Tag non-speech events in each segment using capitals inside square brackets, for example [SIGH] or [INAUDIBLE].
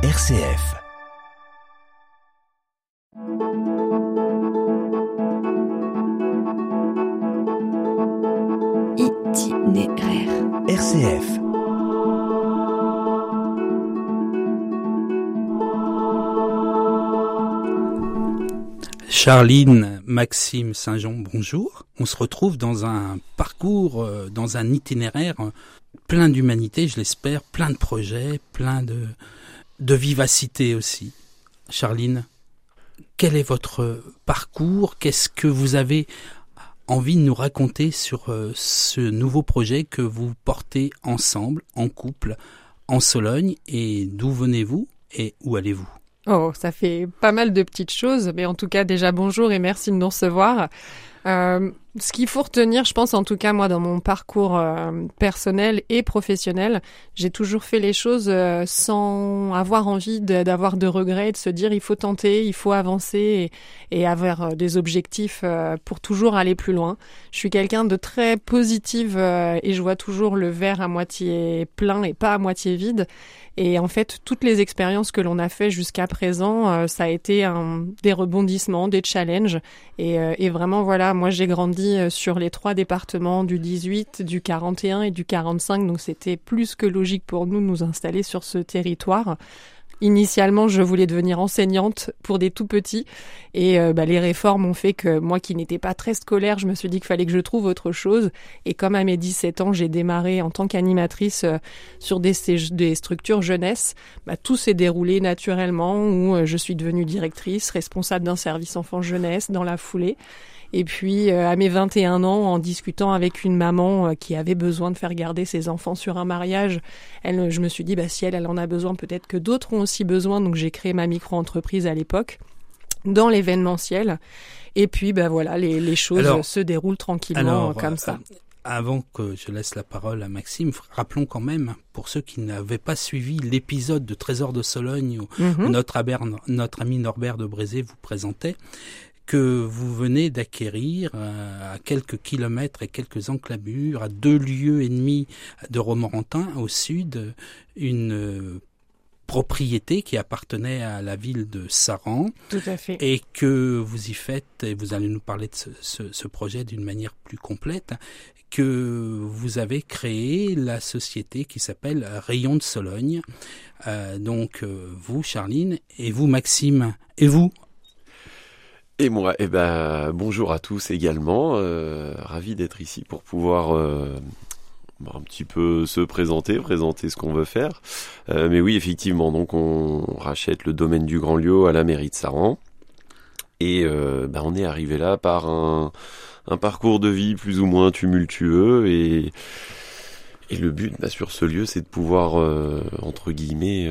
RCF. Itinéraire. RCF. Charline, Maxime, Saint-Jean, bonjour. On se retrouve dans un parcours, euh, dans un itinéraire euh, plein d'humanité, je l'espère, plein de projets, plein de, de vivacité aussi. Charline, quel est votre parcours? Qu'est-ce que vous avez envie de nous raconter sur euh, ce nouveau projet que vous portez ensemble, en couple, en Sologne? Et d'où venez-vous? Et où allez-vous? Oh, ça fait pas mal de petites choses, mais en tout cas déjà bonjour et merci de nous recevoir. Euh, ce qu'il faut retenir, je pense en tout cas moi dans mon parcours euh, personnel et professionnel, j'ai toujours fait les choses euh, sans avoir envie d'avoir de, regrets, de se dire il faut tenter, il faut avancer et, avoir euh, des objectifs pour toujours aller plus loin. Je suis quelqu'un de très positive et je vois toujours le verre à moitié plein et pas à moitié vide. Et en fait, toutes les expériences que l'on a fait jusqu'à présent, ça a été des rebondissements, des challenges. Et, et vraiment, voilà, moi j'ai grandi sur les trois départements du 18, du 41 et du 45. Donc c'était plus que logique pour nous de nous installer sur ce territoire. Initialement, je voulais devenir enseignante pour des tout petits et euh, bah, les réformes ont fait que moi qui n'étais pas très scolaire, je me suis dit qu'il fallait que je trouve autre chose. Et comme à mes 17 ans, j'ai démarré en tant qu'animatrice euh, sur des, structures jeunesse, bah, tout s'est déroulé naturellement où euh, je suis devenue directrice, responsable d'un service enfant jeunesse dans la foulée. Et puis euh, à mes 21 ans, en discutant avec une maman euh, qui avait besoin de faire garder ses enfants sur un mariage, elle, je me suis dit bah si elle, elle en a besoin, peut-être que d'autres ont aussi besoin. Donc j'ai créé ma micro-entreprise à l'époque dans l'événementiel. Et puis bah voilà, les, les choses Alors, se déroulent tranquillement alors, comme ça. euh, Avant que je laisse la parole à Maxime, rappelons quand même, pour ceux qui n'avaient pas suivi l'épisode de Trésor de Sologne où Mhm. notre, Aber- notre ami Norbert de Brézé vous présentait, que vous venez d'acquérir euh, à quelques kilomètres et quelques enclavures, à deux lieues et demie de Romorantin, au sud, une euh, propriété qui appartenait à la ville de Saran Tout à fait. et que vous y faites, et vous allez nous parler de ce, ce, ce projet d'une manière plus complète, que vous avez créé la société qui s'appelle Rayon de Sologne. Euh, donc euh, vous, Charline, et vous, Maxime, et vous, Et moi, eh ben, bonjour à tous également. Euh, ravi d'être ici pour pouvoir euh, bon, un petit peu se présenter, présenter ce qu'on veut faire. Euh, mais oui, effectivement, donc on rachète le domaine du Grand Lieu à la mairie de Saran. Et ben, on est arrivé là par un, parcours de vie plus ou moins tumultueux. Et, et le but ben, sur ce lieu, c'est de pouvoir, entre guillemets,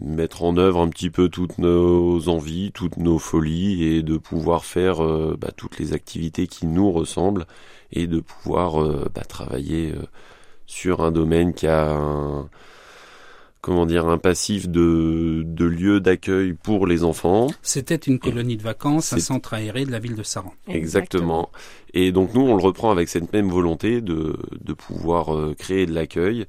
mettre en œuvre un petit peu toutes nos envies, toutes nos folies et de pouvoir faire euh, bah, toutes les activités qui nous ressemblent et de pouvoir euh, bah, travailler euh, sur un domaine qui a un, comment dire un passif de, de lieu d'accueil pour les enfants. c'était une colonie de vacances, un centre aéré de la ville de Saran. Exactement. Et donc nous, on le reprend avec cette même volonté de, de pouvoir euh, créer de l'accueil,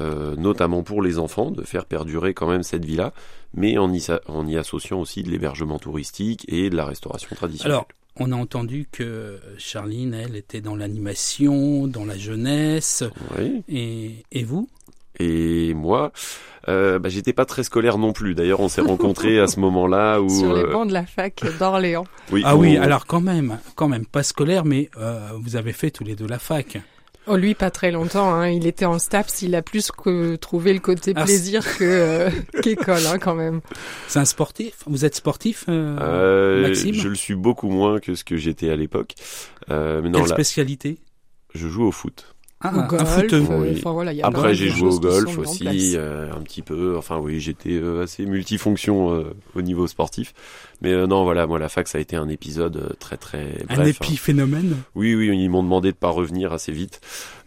euh, notamment pour les enfants, de faire perdurer quand même cette vie-là, mais en y, sa- en y associant aussi de l'hébergement touristique et de la restauration traditionnelle. Alors, on a entendu que Charline, elle, était dans l'animation, dans la jeunesse, Oui. et, et vous? Et moi, euh, bah, j'étais pas très scolaire non plus. D'ailleurs, on s'est rencontrés à ce [LAUGHS] moment-là où. Sur les euh, bancs de la fac d'Orléans. oui, Ah oui, alors quand même, quand même, pas scolaire, mais euh, vous avez fait tous les deux la fac. Oh, lui, pas très longtemps. Hein. Il était en STAPS. Il a plus que trouvé le côté Ah, plaisir que euh, qu'école, hein, quand même. C'est un sportif? Vous êtes sportif, euh, euh, Maxime? je le suis beaucoup moins que ce que j'étais à l'époque. Euh, mais non, Quelle là, spécialité? je joue au foot. Ah, Au un golf, euh, Oui. voilà, il y a Après, j'ai joué au golf aussi, euh, un petit peu. Enfin, oui, j'étais euh, assez multifonction euh, au niveau sportif. Mais euh, non, voilà, moi, la fac, ça a été un épisode euh, très, très Un hein. épiphénomène Oui, oui, ils m'ont demandé de pas revenir assez vite.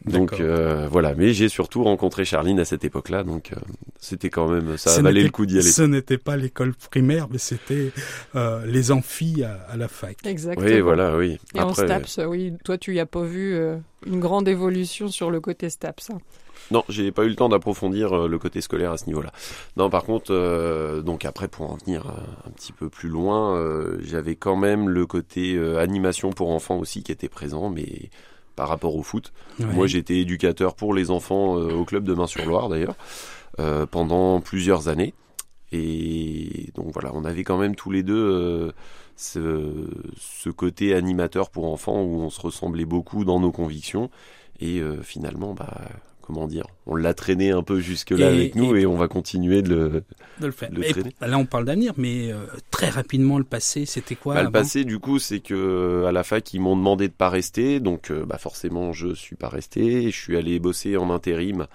Donc D'accord. euh, voilà, mais j'ai surtout rencontré Charline à cette époque-là, donc euh, c'était quand même, ça Ce valait le coup d'y aller. Ce n'était pas l'école primaire, mais c'était euh, les amphis à, à la fac. Exactement. Oui, voilà, oui. Et en Après, STAPS, oui, toi, tu y as pas vu euh, une grande évolution sur le côté STAPS. hein. Non, j'ai pas eu le temps d'approfondir euh, le côté scolaire à ce niveau-là. Non, par contre, euh, donc après pour en venir un, un petit peu plus loin, euh, j'avais quand même le côté euh, animation pour enfants aussi qui était présent, mais par rapport au foot. Ouais. Moi, j'étais éducateur pour les enfants euh, au club de Main-sur-Loire d'ailleurs euh, pendant plusieurs années. Et donc voilà, on avait quand même tous les deux euh, ce, ce côté animateur pour enfants où on se ressemblait beaucoup dans nos convictions. Et euh, finalement, bah, comment dire, on l'a traîné un peu jusque-là avec nous et- et, on va continuer de le. de le faire. Le Et traîner. là, on parle d'avenir, mais euh, très rapidement, le passé, c'était quoi Bah, le passé, du coup, c'est que euh, à la fac, ils m'ont demandé de pas rester, donc euh, bah, forcément, je suis pas resté. Je suis allé bosser en intérim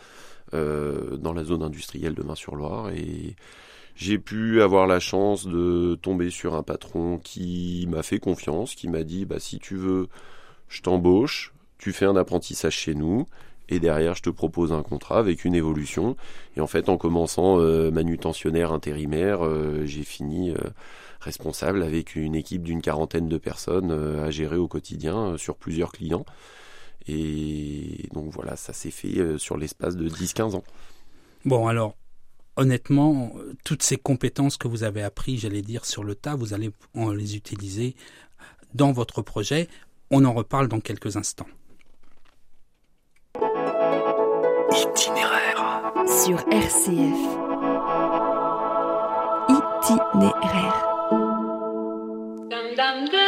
euh, dans la zone industrielle de Main-sur-Loire et j'ai pu avoir la chance de tomber sur un patron qui m'a fait confiance, qui m'a dit bah si tu veux, je t'embauche, tu fais un apprentissage chez nous. Et derrière, je te propose un contrat avec une évolution. Et en fait, en commençant euh, manutentionnaire intérimaire, euh, j'ai fini euh, responsable avec une équipe d'une quarantaine de personnes à gérer au quotidien sur plusieurs clients. Et donc voilà, ça s'est fait sur l'espace de 10-15 ans. Bon, alors, honnêtement, toutes ces compétences que vous avez apprises, j'allais dire, sur le tas, vous allez en les utiliser dans votre projet. On en reparle dans quelques instants. Itinéraire. Sur RCF. Itinéraire. Dum dum da dum, dum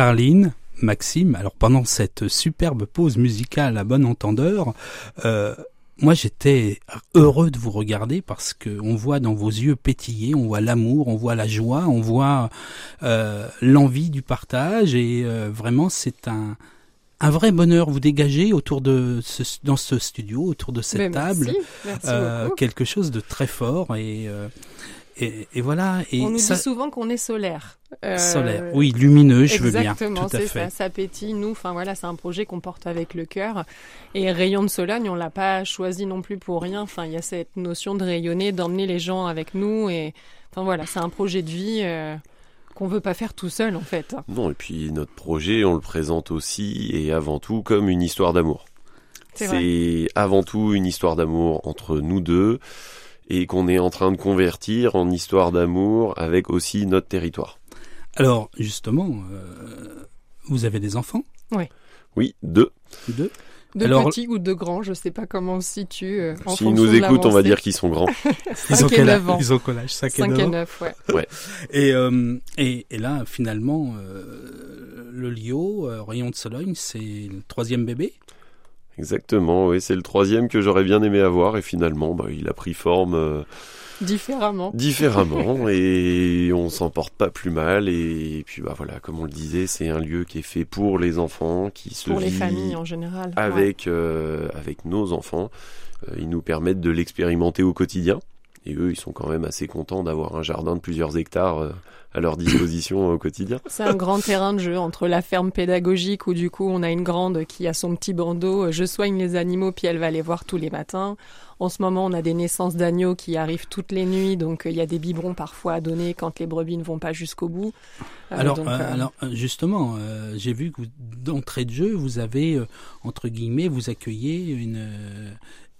Charline, Maxime, alors pendant cette superbe pause musicale à bon entendeur, euh, moi j'étais heureux de vous regarder parce que on voit dans vos yeux pétiller, on voit l'amour, on voit la joie, on voit euh, l'envie du partage et euh, vraiment c'est un un vrai bonheur vous dégagez autour de ce, dans ce studio, autour de cette Mais table, Merci, merci euh, beaucoup. quelque chose de très fort et et, et voilà et On nous ça dit souvent qu'on est solaire. Euh, solaire, oui lumineux, je veux bien, Exactement, tout à c'est fait. ça, ça pétille. Nous, enfin voilà, c'est un projet qu'on porte avec le cœur. Et Rayon de Sologne, on l'a pas choisi non plus pour rien. Enfin, il y a cette notion de rayonner, d'emmener les gens avec nous. Et enfin voilà, c'est un projet de vie euh, qu'on veut pas faire tout seul en fait. Non, et puis notre projet, on le présente aussi et avant tout comme une histoire d'amour. C'est avant tout une histoire d'amour entre nous deux et qu'on est en train de convertir en histoire d'amour avec aussi notre territoire. Alors justement, euh, vous avez des enfants, Oui, deux. deux. De Alors- petits ou de grands, je sais pas comment on se situe. euh, S'ils nous écoutent, on va dire qu'ils sont grands. [LAUGHS] Ils ont Cinq et quel neuf âge? ans. Ils ont âge? 5 et 5 9 et ans 9, ouais. Et, euh, et, et là, finalement, euh, le Lio, euh, Rayon de Sologne, c'est le troisième bébé? Exactement, oui, c'est le troisième que j'aurais bien aimé avoir et finalement, bah, il a pris forme euh, Différemment. différemment [LAUGHS] et on s'en porte pas plus mal et, puis bah voilà, comme on le disait, c'est un lieu qui est fait pour les enfants, qui se Pour les familles en général. ouais. avec euh, avec nos enfants. Euh, ils nous permettent de l'expérimenter au quotidien et eux, ils sont quand même assez contents d'avoir un jardin de plusieurs hectares euh, à leur disposition au quotidien. C'est un grand terrain de jeu entre la ferme pédagogique où du coup on a une grande qui a son petit bandeau, euh, je soigne les animaux puis elle va les voir tous les matins. En ce moment on a des naissances d'agneaux qui arrivent toutes les nuits donc euh, il y a des biberons parfois à donner quand les brebis ne vont pas jusqu'au bout. Euh, alors, donc, euh, euh, alors, euh, justement, euh, j'ai vu que d'entrée de jeu, vous avez, euh, entre guillemets, vous accueillez une, euh,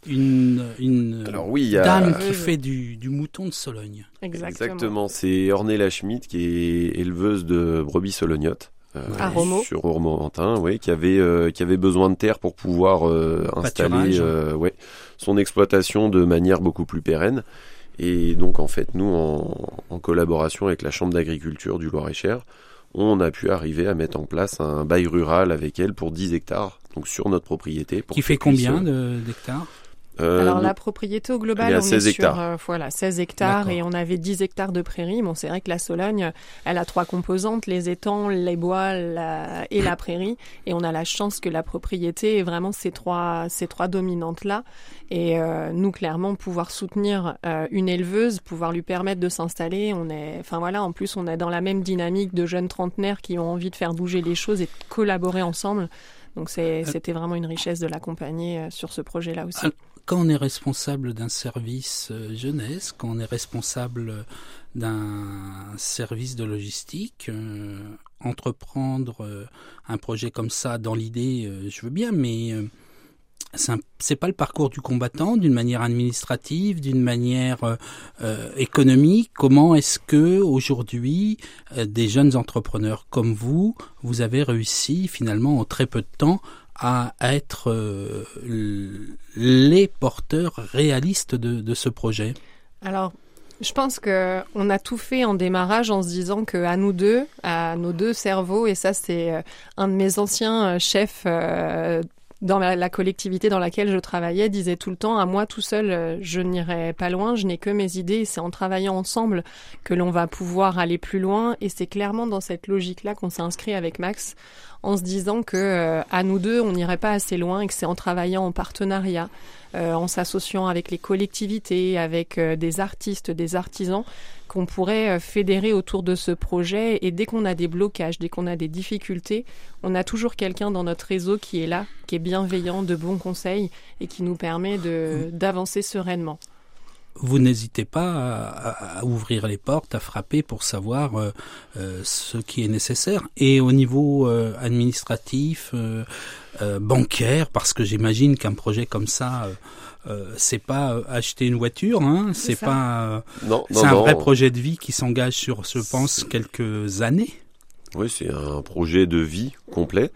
une, une Alors oui, il y a dame qui oui. fait du, du mouton de Sologne. exactement. Exactement, c'est Ornella Schmidt qui est éleveuse de brebis solognottes. euh, À Romo. Sur Romorantin, oui, qui avait euh, qui avait besoin de terre pour pouvoir euh, installer euh, ouais, son exploitation de manière beaucoup plus pérenne. Et donc en fait, nous, en, en collaboration avec la Chambre d'agriculture du Loir-et-Cher, on a pu arriver à mettre en place un bail rural avec elle pour 10 hectares, donc sur notre propriété. Pour Qui fait combien de- d'hectares? Euh, Alors nous- la propriété au global, on 16 est hectares. sur euh, voilà 16 hectares et on avait 10 hectares de prairie. Bon, c'est vrai que la Sologne, elle a trois composantes les étangs, les bois la- et la prairie. Et on a la chance que la propriété est vraiment ces trois ces trois dominantes là. Et euh, nous clairement pouvoir soutenir euh, une éleveuse, pouvoir lui permettre de s'installer. On est, enfin voilà, en plus on est dans la même dynamique de jeunes trentenaires qui ont envie de faire bouger les choses et de collaborer ensemble. Donc c'était vraiment une richesse de l'accompagner sur ce projet-là aussi. Quand on est responsable d'un service euh, jeunesse, quand on est responsable d'un service de logistique, euh, entreprendre euh, un projet comme ça dans l'idée, je veux bien, mais c'est pas le parcours du combattant d'une manière administrative, d'une manière économique. Comment est-ce que aujourd'hui des jeunes entrepreneurs comme vous, vous avez réussi finalement en très peu de temps à être euh, les porteurs réalistes de, ce projet. Alors, je pense que on a tout fait en démarrage en se disant que à nous deux, à nos deux cerveaux, et ça c'est euh, un de mes anciens euh, chefs dans la, la collectivité dans laquelle je travaillais, disait tout le temps à moi tout seul, euh, je n'irai pas loin, je n'ai que mes idées. C'est en travaillant ensemble que l'on va pouvoir aller plus loin. Et c'est clairement dans cette logique-là qu'on s'est inscrit avec Max, en se disant que euh, à nous deux, on n'irait pas assez loin et que c'est en travaillant en partenariat euh, en s'associant avec les collectivités, avec euh, des artistes, des artisans, qu'on pourrait euh, fédérer autour de ce projet. Et dès qu'on a des blocages, dès qu'on a des difficultés, on a toujours quelqu'un dans notre réseau qui est là, qui est bienveillant, de bons conseils et qui nous permet d'avancer sereinement. vous n'hésitez pas à, ouvrir les portes, à frapper pour savoir euh, euh, ce qui est nécessaire. Et au niveau administratif, bancaire, parce que j'imagine qu'un projet comme ça, euh, c'est pas euh, acheter une voiture, hein, c'est pas. euh, Non, non, c'est un non. vrai projet de vie qui s'engage sur, je pense, quelques années. Oui, c'est un projet de vie complet.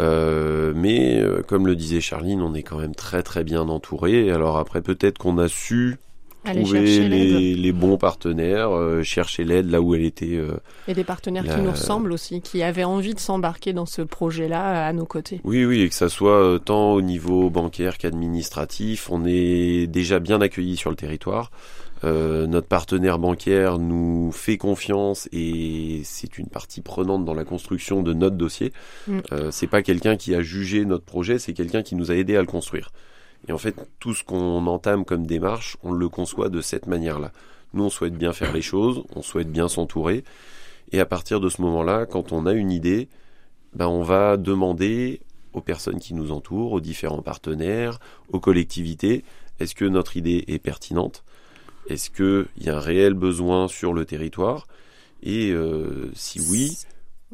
Euh, mais euh, comme le disait Charline, on est quand même très très bien entouré. Alors après, peut-être qu'on a su trouver les, les bons partenaires, euh, chercher l'aide là où elle était. euh, Et des partenaires qui nous ressemblent aussi, qui avaient envie de s'embarquer dans ce projet-là à nos côtés. Oui, oui, et que ça soit euh, tant au niveau bancaire qu'administratif, on est déjà bien accueillis sur le territoire. Euh, notre partenaire bancaire nous fait confiance et c'est une partie prenante dans la construction de notre dossier. Mm. Euh, c'est pas quelqu'un qui a jugé notre projet, c'est quelqu'un qui nous a aidé à le construire. Et en fait, tout ce qu'on entame comme démarche, on le conçoit de cette manière-là. Nous, on souhaite bien faire les choses, on souhaite bien s'entourer. Et à partir de ce moment-là, quand on a une idée, ben, on va demander aux personnes qui nous entourent, aux différents partenaires, aux collectivités, est-ce que notre idée est pertinente? Est-ce qu'il y a un réel besoin sur le territoire? Et euh, si oui,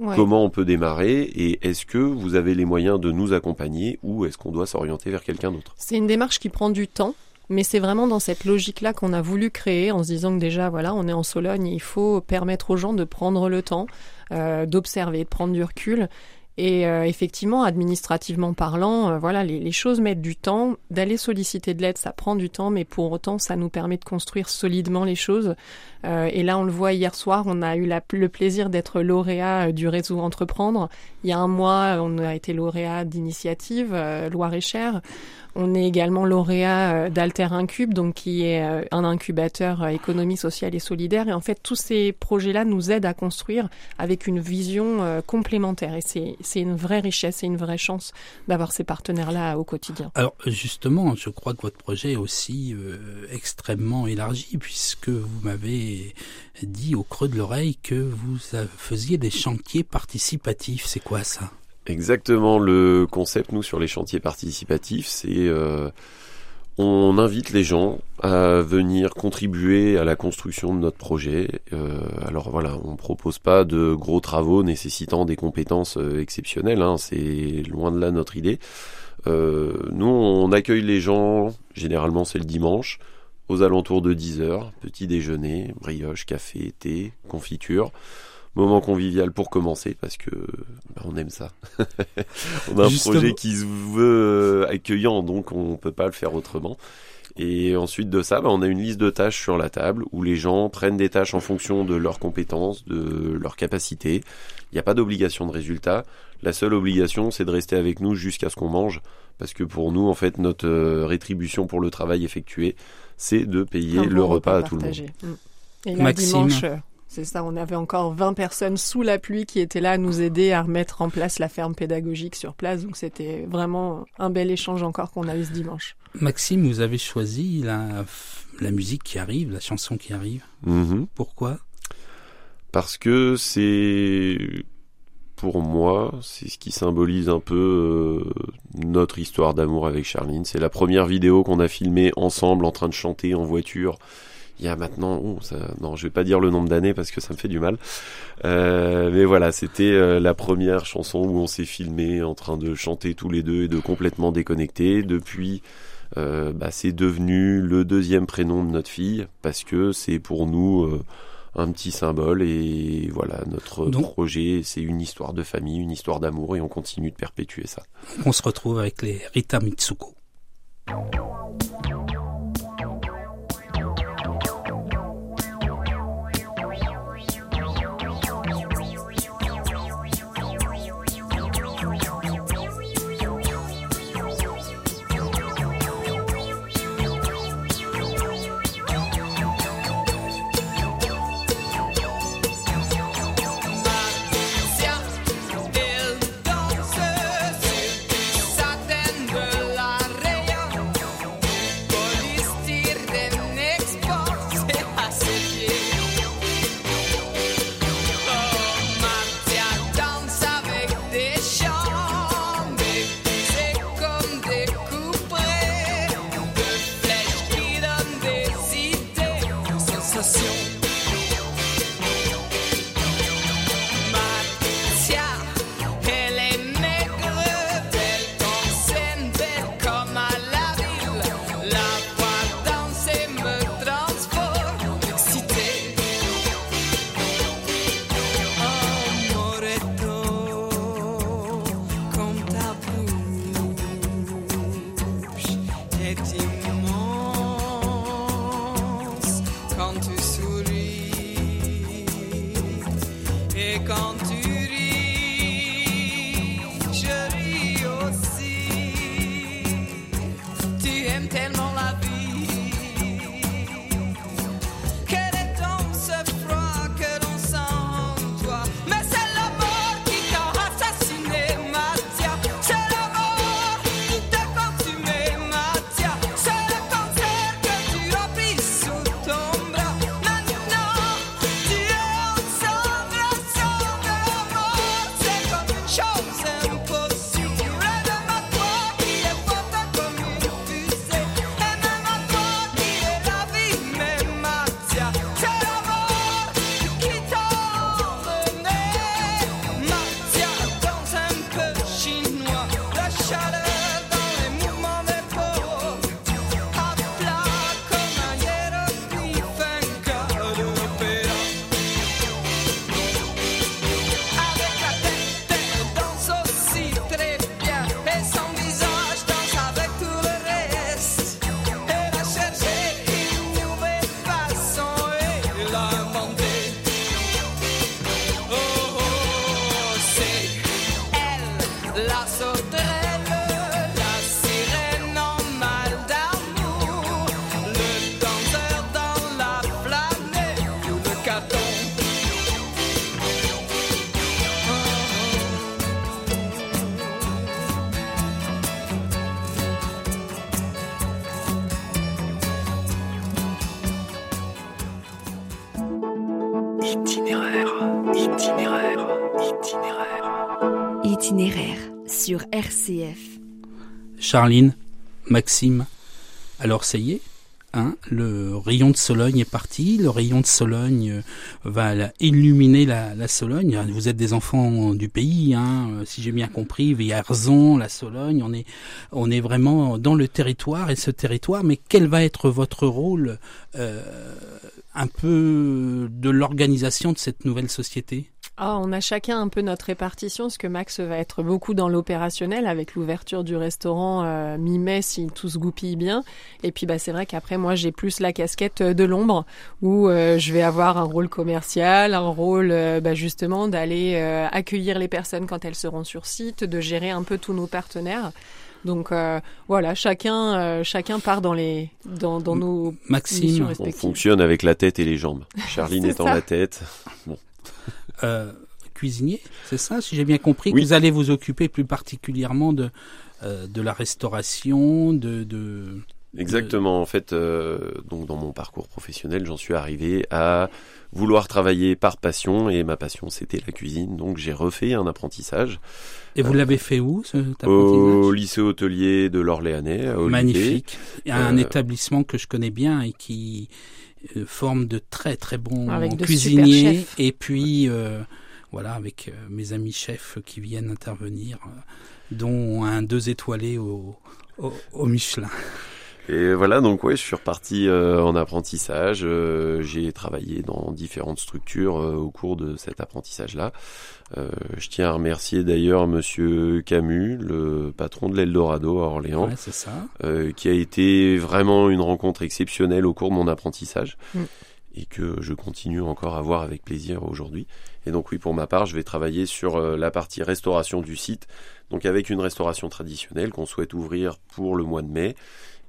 Ouais. comment on peut démarrer Et est-ce que vous avez les moyens de nous accompagner ou est-ce qu'on doit s'orienter vers quelqu'un d'autre? C'est une démarche qui prend du temps, mais c'est vraiment dans cette logique-là qu'on a voulu créer en se disant que déjà, voilà, on est en Sologne, il faut permettre aux gens de prendre le temps, euh, d'observer, de prendre du recul. Et euh, effectivement, administrativement parlant, euh, voilà, les, choses mettent du temps. D'aller solliciter de l'aide, ça prend du temps, mais pour autant, ça nous permet de construire solidement les choses. Euh, et là, on le voit hier soir, on a eu le plaisir d'être lauréat euh, du réseau Entreprendre. Il y a un mois, on a été lauréat d'initiative euh, Loire-et-Cher. On est également lauréat euh, d'Alter Incube, donc qui est euh, un incubateur euh, économie sociale et solidaire. Et en fait, tous ces projets-là nous aident à construire avec une vision complémentaire. Et c'est une vraie richesse et une vraie chance d'avoir ces partenaires-là au quotidien. Alors justement, je crois que votre projet est aussi extrêmement élargi puisque vous m'avez dit au creux de l'oreille que vous faisiez des chantiers participatifs. C'est quoi ça? Exactement, le concept, nous, sur les chantiers participatifs, c'est euh, on invite les gens à venir contribuer à la construction de notre projet. Euh, alors voilà, on propose pas de gros travaux nécessitant des compétences euh, exceptionnelles, hein, c'est loin de là notre idée. Euh, nous, on accueille les gens, généralement c'est le dimanche, aux alentours de 10h, petit déjeuner, brioche, café, thé, confiture. Moment convivial pour commencer parce que bah, on aime ça. [LAUGHS] on a un Justement. projet qui se veut euh, accueillant donc on peut pas le faire autrement. Et ensuite de ça, bah, on a une liste de tâches sur la table où les gens prennent des tâches en fonction de leurs compétences, de leurs capacités. Il n'y a pas d'obligation de résultat. La seule obligation, c'est de rester avec nous jusqu'à ce qu'on mange. Parce que pour nous, en fait, notre euh, rétribution pour le travail effectué, c'est de payer le repas à tout le monde. Mm. Et là, Maxime. dimanche, euh, c'est ça, on avait encore 20 personnes sous la pluie qui étaient là à nous aider à remettre en place la ferme pédagogique sur place. Donc c'était vraiment un bel échange encore qu'on a eu ce dimanche. Maxime, vous avez choisi la, la musique qui arrive, la chanson qui arrive. Mhm. Pourquoi? Parce que c'est, pour moi, c'est ce qui symbolise un peu euh, notre histoire d'amour avec Charline. C'est la première vidéo qu'on a filmée ensemble en train de chanter en voiture. Il y a maintenant, oh, ça, non, je vais pas dire le nombre d'années parce que ça me fait du mal. Euh, mais voilà, c'était euh, la première chanson où on s'est filmé en train de chanter tous les deux et de complètement déconnecter. Depuis, euh, bah, c'est devenu le deuxième prénom de notre fille parce que c'est pour nous un petit symbole et voilà notre Donc- projet c'est une histoire de famille une histoire d'amour et on continue de perpétuer ça On se retrouve avec les Rita Mitsuko. Sur RCF. Charline, Maxime. Alors ça y est, hein, le rayon de Sologne est parti. Le rayon de Sologne euh, va illuminer la, Sologne. Vous êtes des enfants du pays, hein, euh, si j'ai bien compris. Vierzon, la Sologne, on est, on est vraiment dans le territoire et ce territoire. Mais quel va être votre rôle, euh, un peu de l'organisation de cette nouvelle société? Ah, on a chacun un peu notre répartition, parce que Max va être beaucoup dans l'opérationnel avec l'ouverture du restaurant euh, mi-mai si tout se goupille bien. Et puis bah c'est vrai qu'après moi j'ai plus la casquette de l'ombre où euh, je vais avoir un rôle commercial, un rôle euh, bah, justement d'aller euh, accueillir les personnes quand elles seront sur site, de gérer un peu tous nos partenaires. Donc euh, voilà, chacun euh, chacun part dans les dans, dans nos missions Maxime, On fonctionne avec la tête et les jambes. Charline [LAUGHS] étant ça. la tête. Euh, cuisinier, c'est ça, si j'ai bien compris, Oui. que vous allez vous occuper plus particulièrement de, euh, de la restauration, de... de... Exactement. En fait, euh, donc dans mon parcours professionnel, j'en suis arrivé à vouloir travailler par passion et ma passion c'était la cuisine. Donc j'ai refait un apprentissage Et vous l'avez fait où, cet au lycée hôtelier de l'Orléanais. Magnifique. Il y a un établissement que je connais bien et qui forme de très très bons cuisiniers. Et puis, euh, voilà, avec euh, mes amis chefs qui viennent intervenir, euh, dont un deux étoilé au, au, au Michelin. Et voilà, donc ouais, je suis reparti euh, en apprentissage. Euh, j'ai travaillé dans différentes structures euh, au cours de cet apprentissage-là. Euh, je tiens à remercier d'ailleurs Monsieur Camus, le patron de l'Eldorado à Orléans, Ouais, c'est ça. euh, qui a été vraiment une rencontre exceptionnelle au cours de mon apprentissage Mm. et que je continue encore à voir avec plaisir aujourd'hui. Et donc oui, pour ma part, je vais travailler sur la partie restauration du site, donc avec une restauration traditionnelle qu'on souhaite ouvrir pour le mois de mai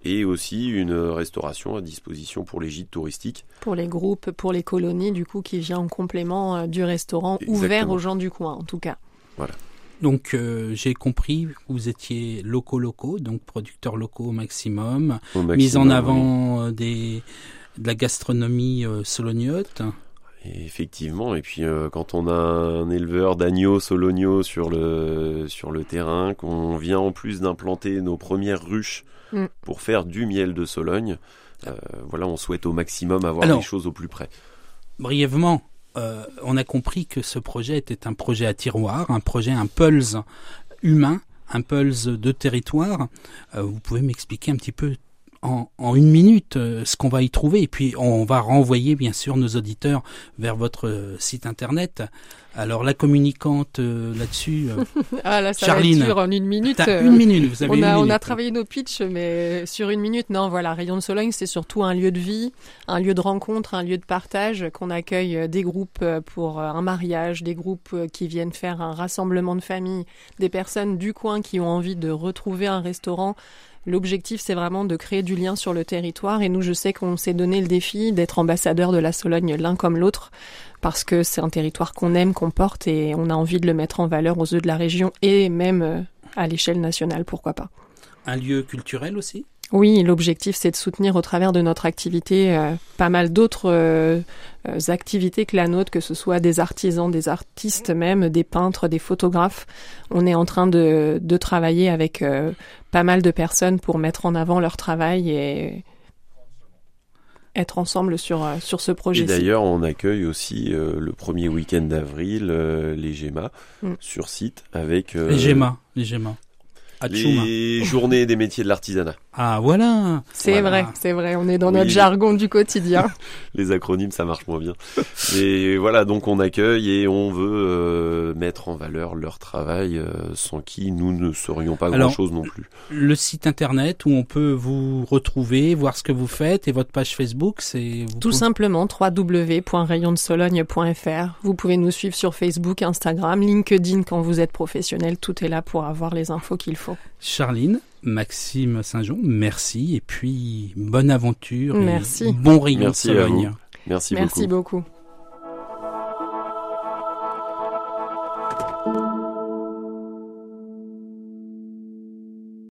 et aussi une restauration à disposition pour les gîtes touristiques. Pour les groupes, pour les colonies, du coup, qui vient en complément euh, du restaurant, ouvert aux gens du coin, en tout cas. Donc euh, j'ai compris que vous étiez locaux locaux, donc producteurs locaux au maximum, Au mise en avant euh, des de la gastronomie euh, solognote. Et effectivement, et puis euh, quand on a un éleveur d'agneaux solognos sur le sur le terrain, qu'on vient en plus d'implanter nos premières ruches Mm. pour faire du miel de Sologne, euh, voilà, on souhaite au maximum avoir Alors, les choses au plus près. Brièvement, euh, on a compris que ce projet était un projet à tiroir, un projet, un pulse humain, un pulse de territoire. Euh, vous pouvez m'expliquer un petit peu en, en une minute euh, ce qu'on va y trouver et puis on va renvoyer bien sûr nos auditeurs vers votre euh, site internet. Alors la communicante euh, là-dessus, euh, [LAUGHS] Ah là, ça Charline, va être dur en une minute. une minute, vous avez on une a, on minute. a travaillé nos pitchs, mais sur une minute, non, voilà, Rayon de Sologne, c'est surtout un lieu de vie, un lieu de rencontre, un lieu de partage, qu'on accueille des groupes pour un mariage, des groupes qui viennent faire un rassemblement de famille, des personnes du coin qui ont envie de retrouver un restaurant L'objectif, c'est vraiment de créer du lien sur le territoire. Et nous, je sais qu'on s'est donné le défi d'être ambassadeur de la Sologne l'un comme l'autre, parce que c'est un territoire qu'on aime, qu'on porte, et on a envie de le mettre en valeur aux yeux de la région et même euh, à l'échelle nationale, pourquoi pas. Un lieu culturel aussi? Oui, l'objectif c'est de soutenir au travers de notre activité euh, pas mal d'autres euh, euh, activités que la nôtre, que ce soit des artisans, des artistes même, des peintres, des photographes. On est en train de, de travailler avec euh, pas mal de personnes pour mettre en avant leur travail et être ensemble sur, sur ce projet. Et d'ailleurs, on accueille aussi euh, le premier week-end d'avril euh, les GEMA Mm. sur site avec euh, Les GEMA, les GEMA. Les journées des métiers de l'artisanat. Ah voilà. C'est Voilà. vrai, c'est vrai, on est dans Oui. notre jargon du quotidien. [LAUGHS] [LAUGHS] Les acronymes, ça marche moins bien. Mais voilà, donc on accueille et on veut euh, mettre en valeur leur travail euh, sans qui nous ne serions pas grand-chose non plus. Le site internet où on peut vous retrouver, voir ce que vous faites et votre page Facebook, c'est Tout pouvez- simplement www.rayondesologne.fr. Vous pouvez nous suivre sur Facebook, Instagram, LinkedIn quand vous êtes professionnel. Tout est là pour avoir les infos qu'il faut. Charline, Maxime Saint-Jean, merci et puis bonne aventure. et Merci. Bon rayon Merci de. Merci, Merci beaucoup. beaucoup.